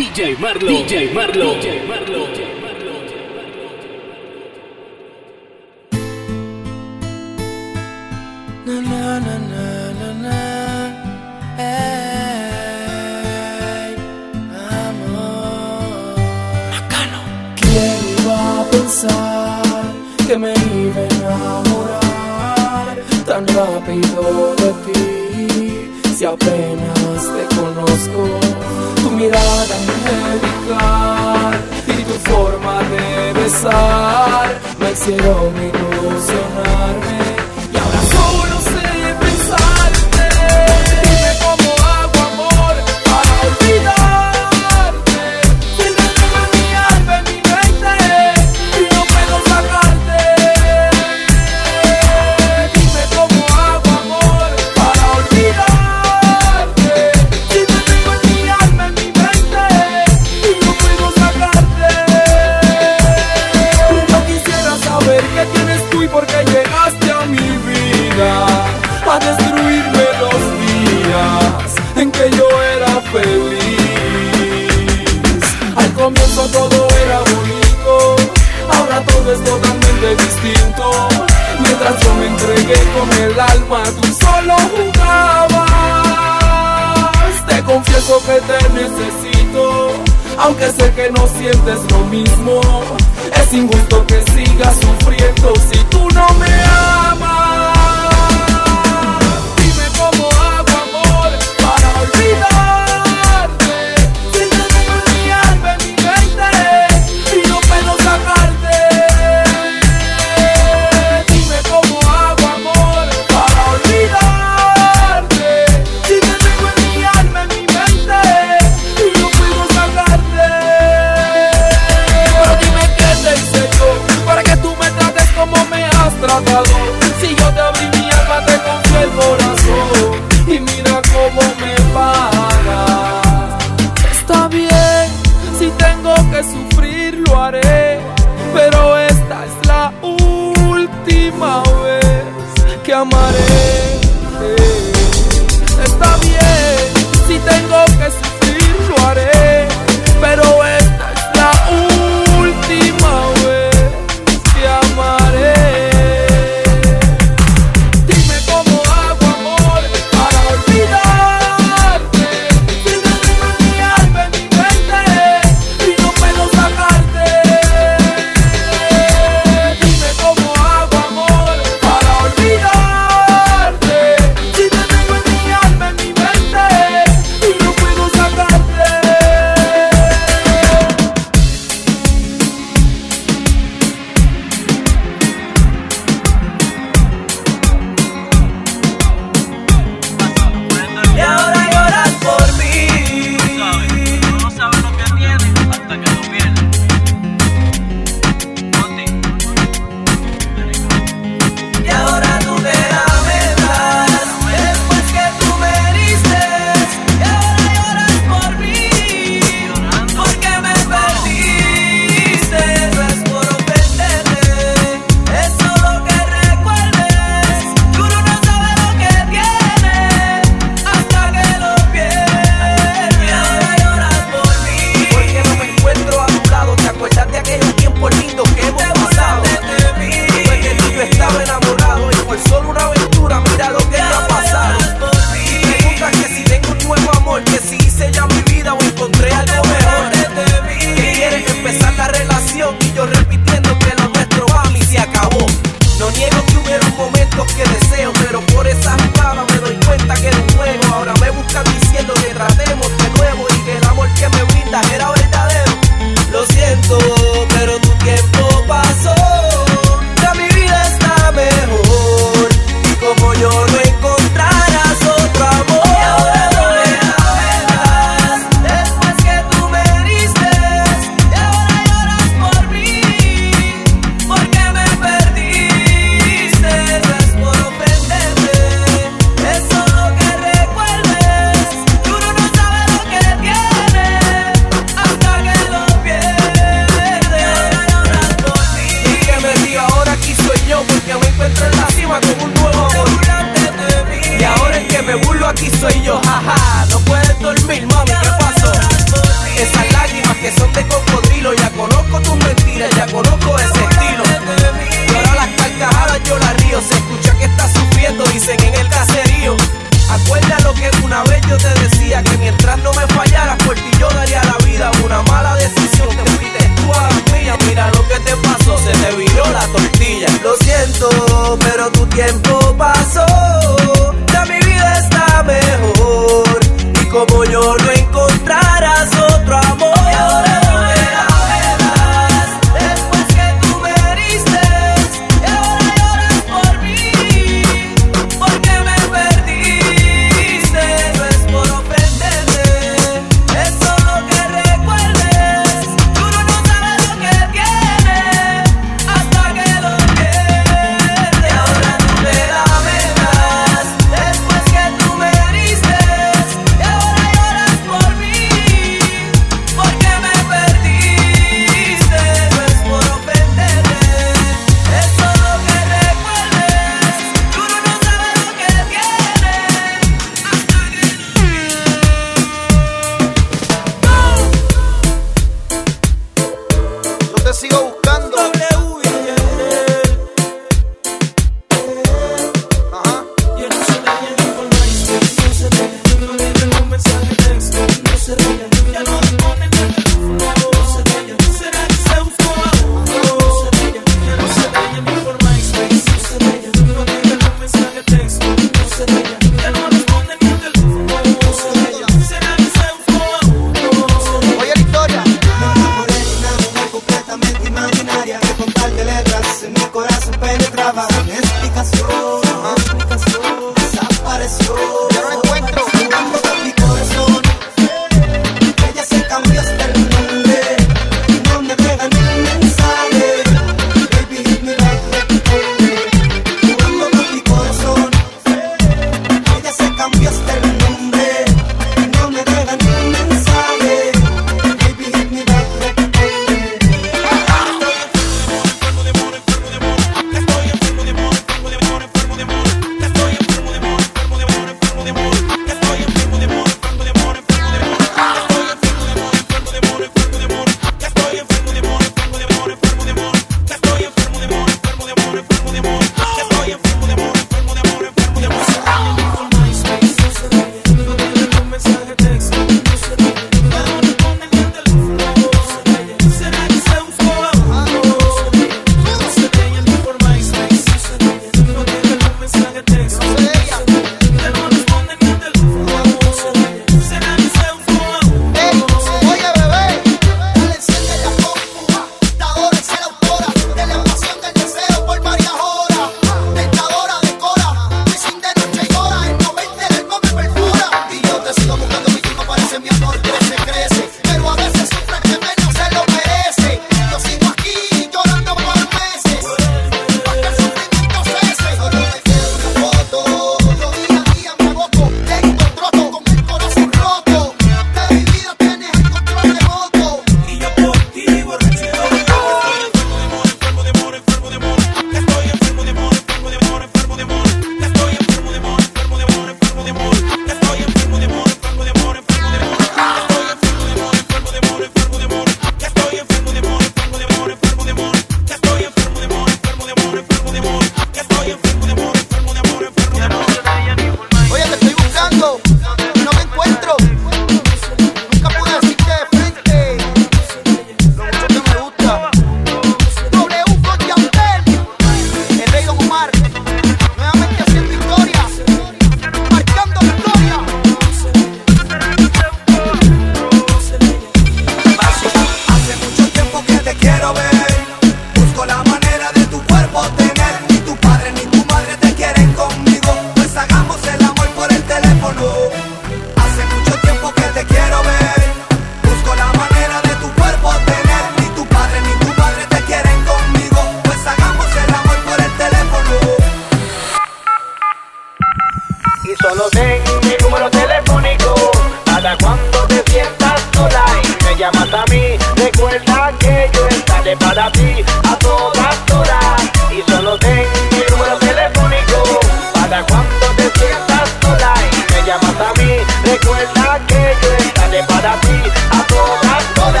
DJ Marlo. DJ Marlo. DJ Marlo. Na na na na na na. Amor. Pensar que me iba a enamorar tan rápido de ti? Si apenas te conozco, tu mirada it on me. sé que no sientes lo mismo.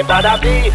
Yo estaré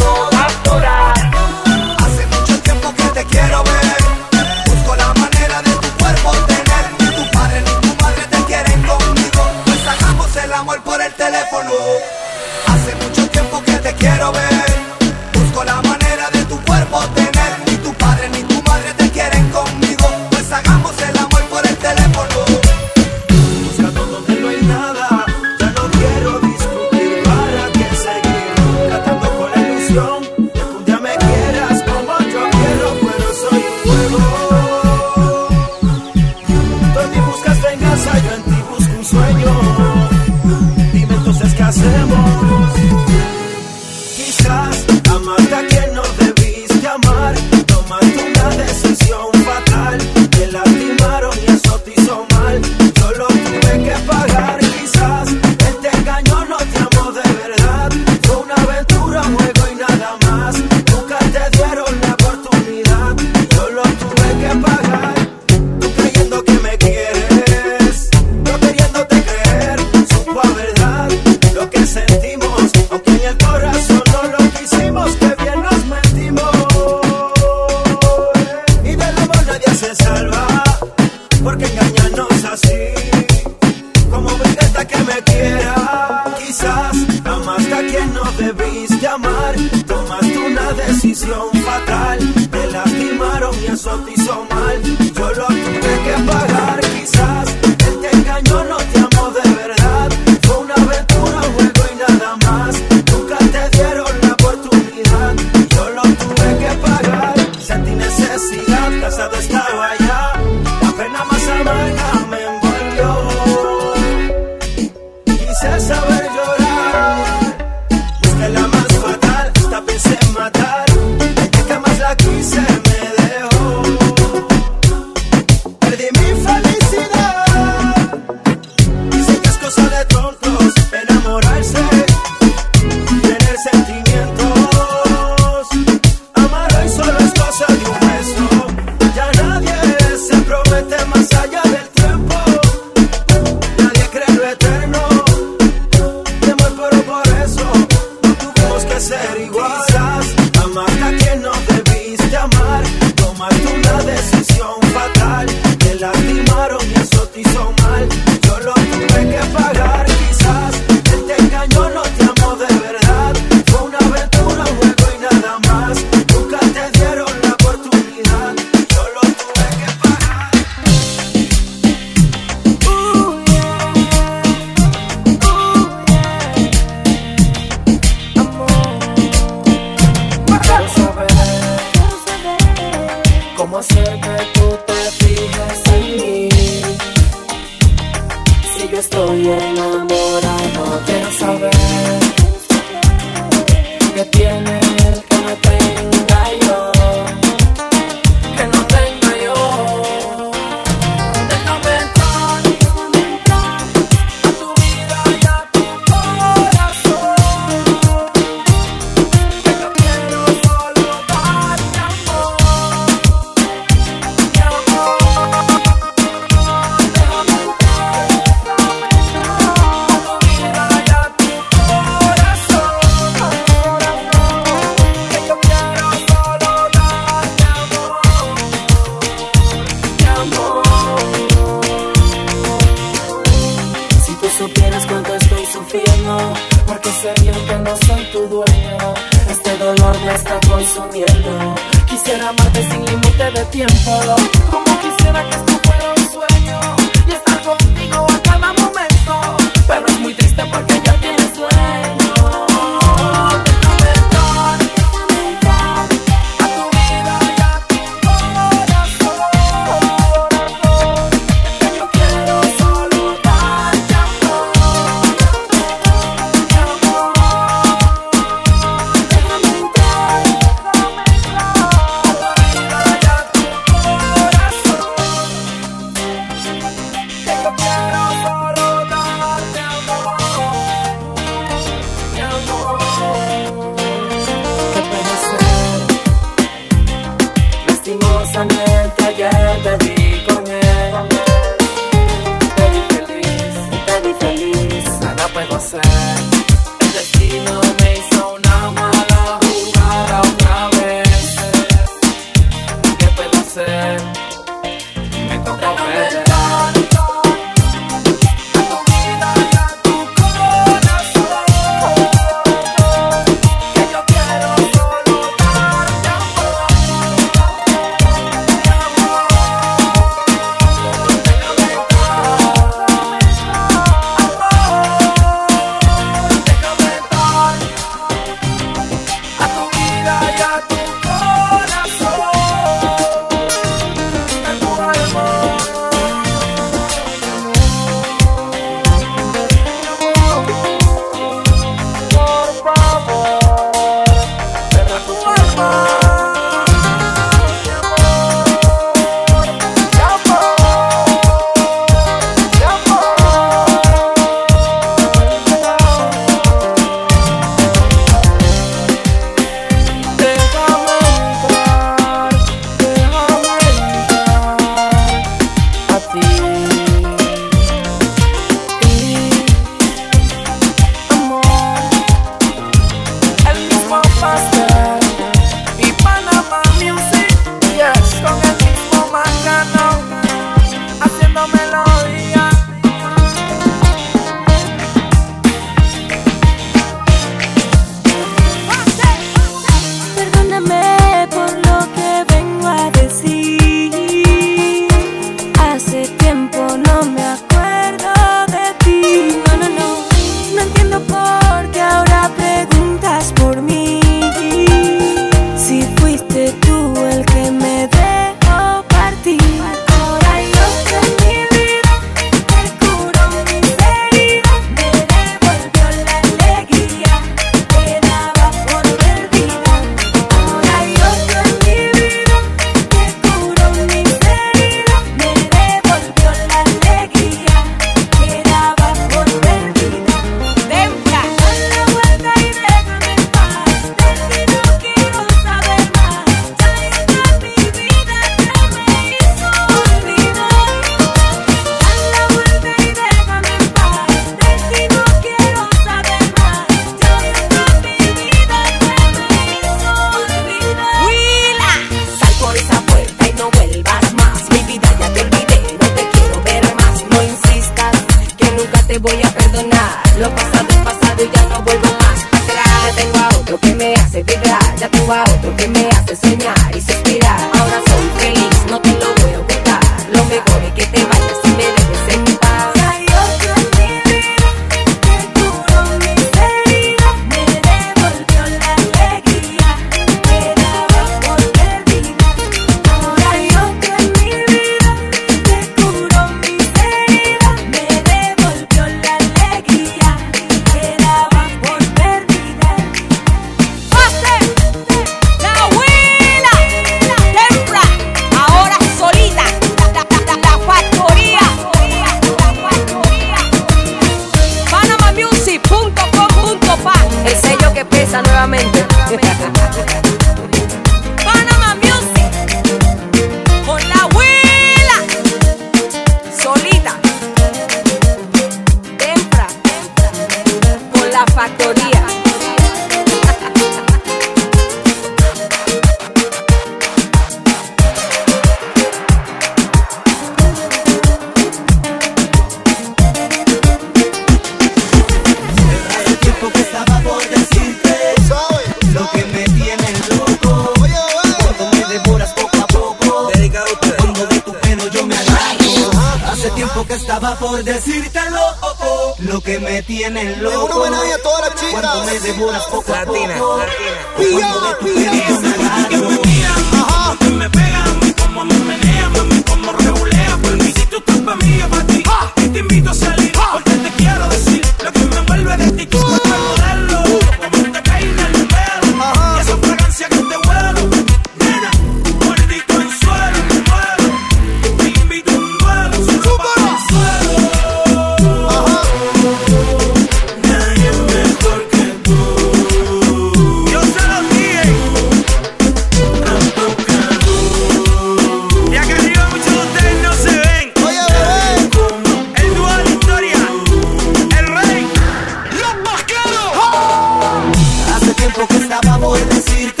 por decirte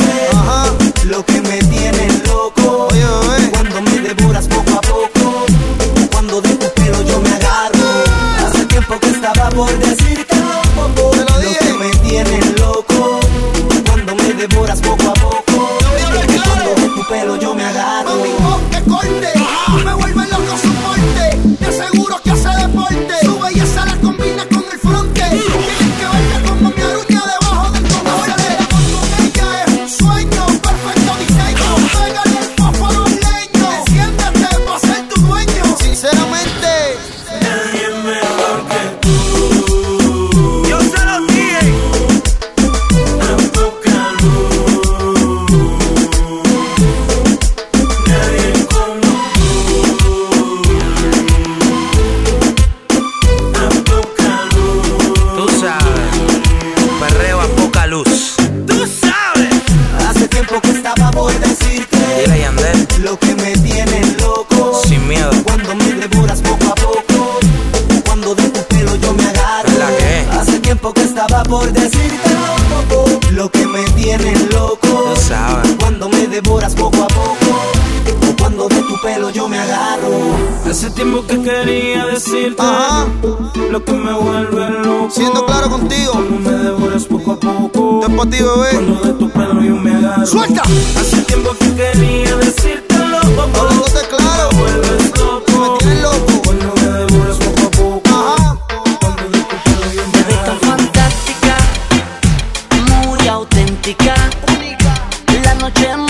noche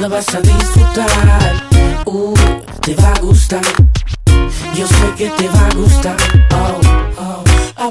la vas a disfrutar. Uh, te va a gustar. Yo sé que te va a gustar. Oh, oh. oh. Ah,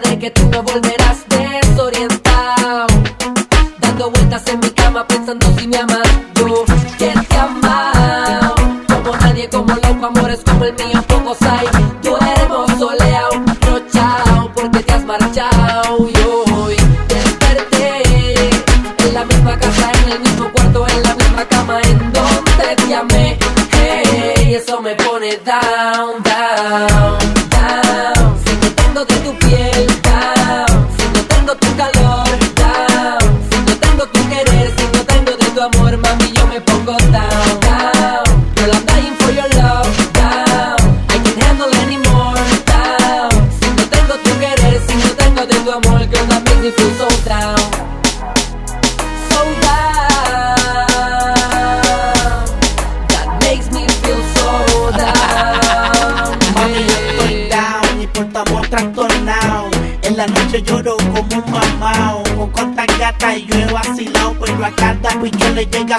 de que tú no volverás.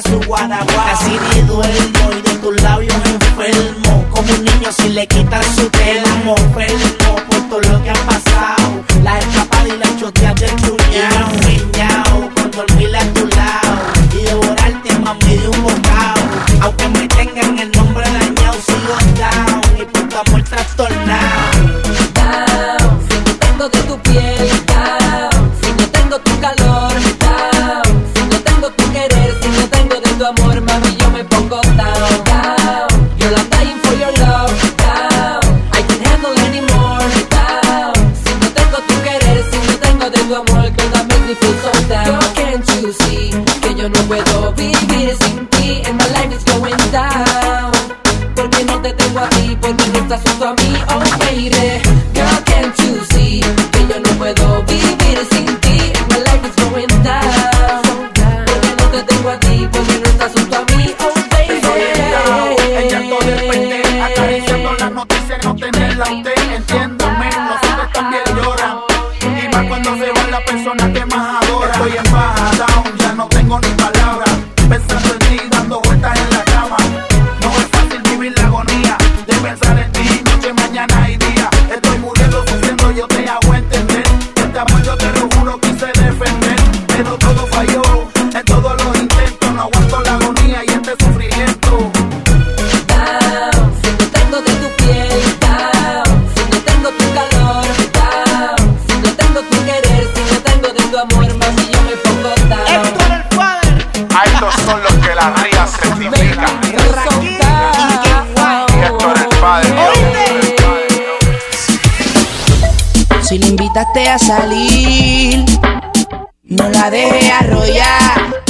su guaraguá. Así de duele a salir, no la deje arrollar.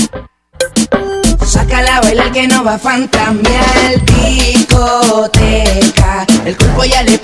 Saca la baila que no va a fantamear discoteca. El cuerpo ya le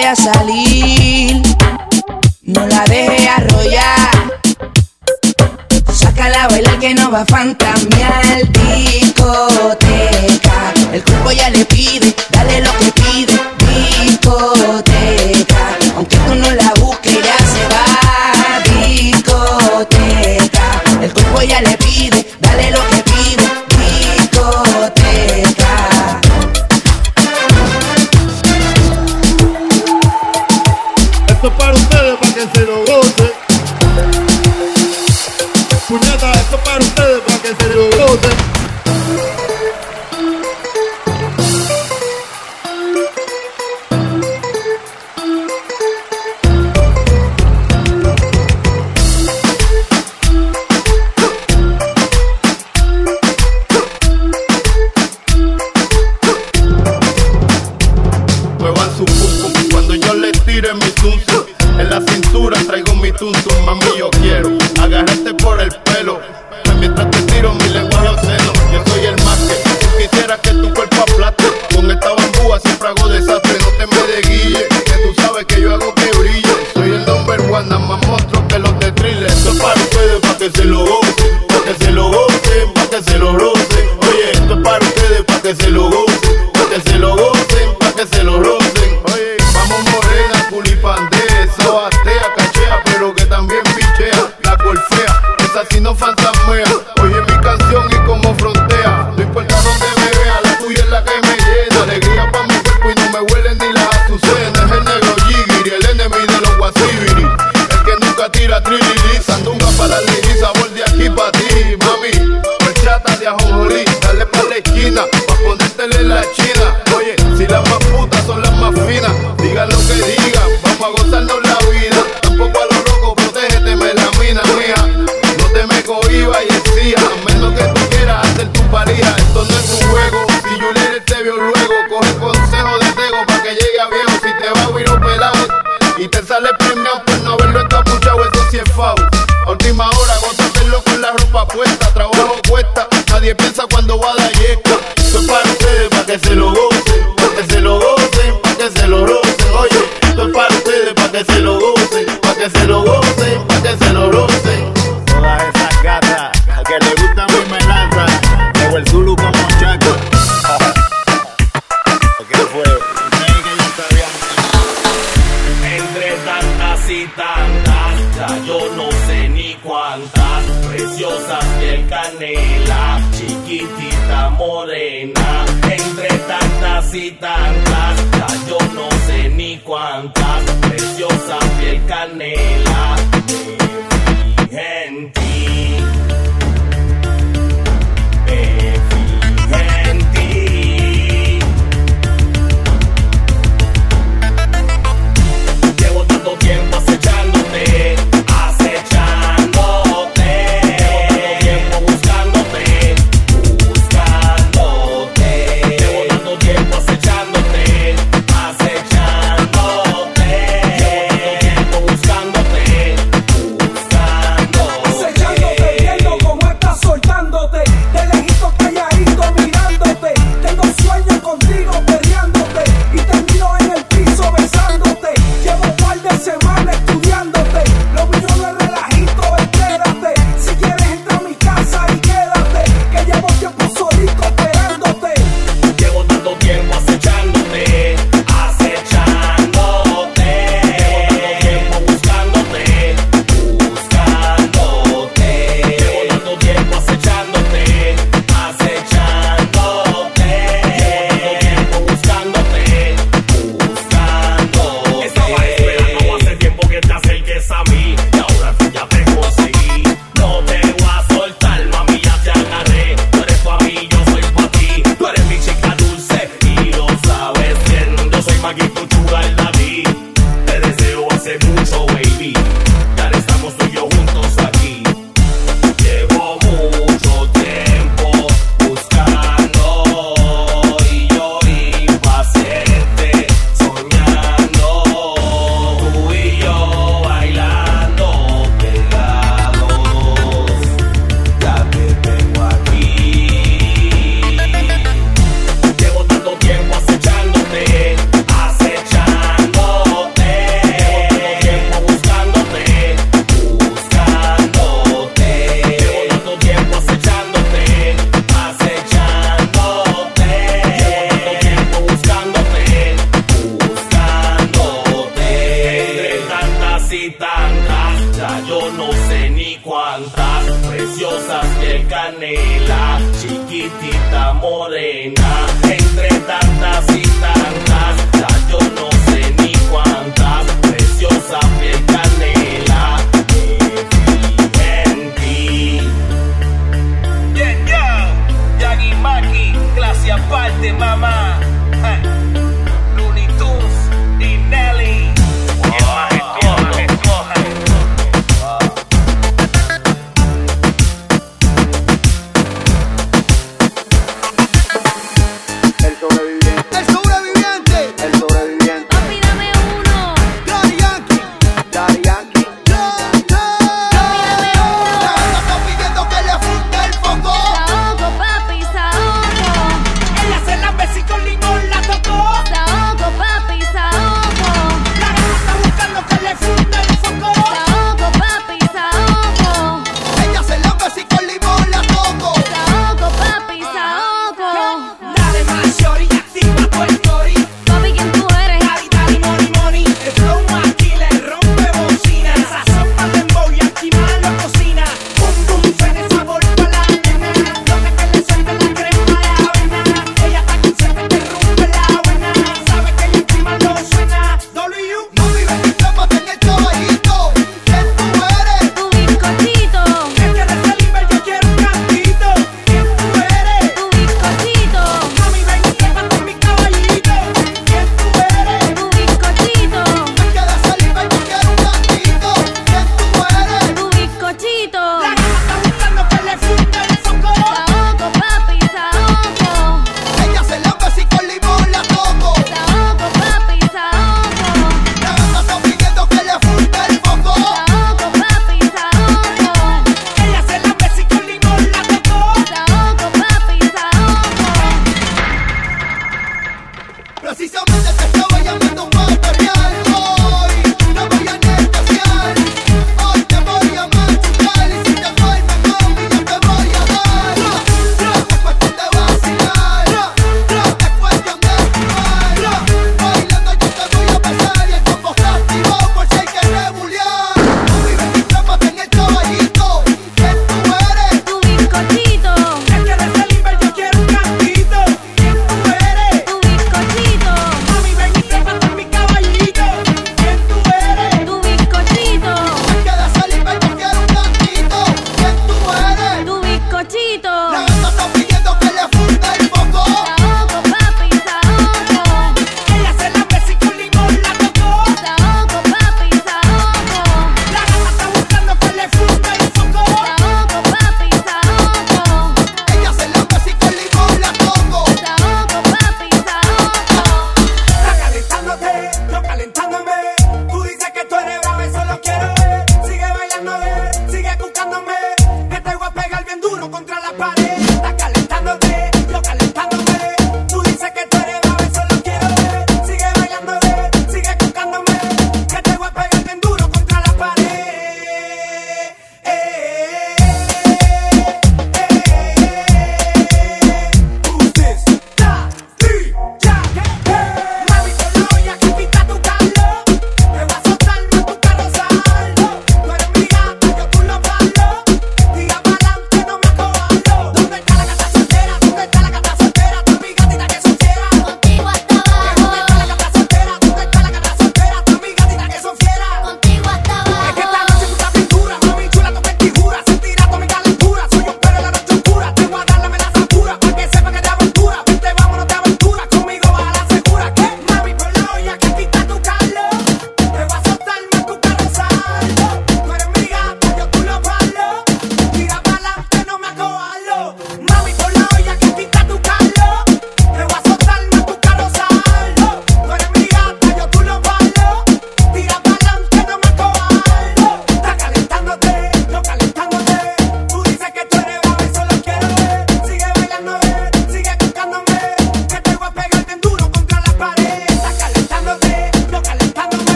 a salir, no la deje arrollar. Sácala a bailar que no va a fantamear discoteca. El cuerpo ya le pide, dale lo que pide, discoteca. Aunque tú no la busques, ya se va, discoteca. El cuerpo ya le pide,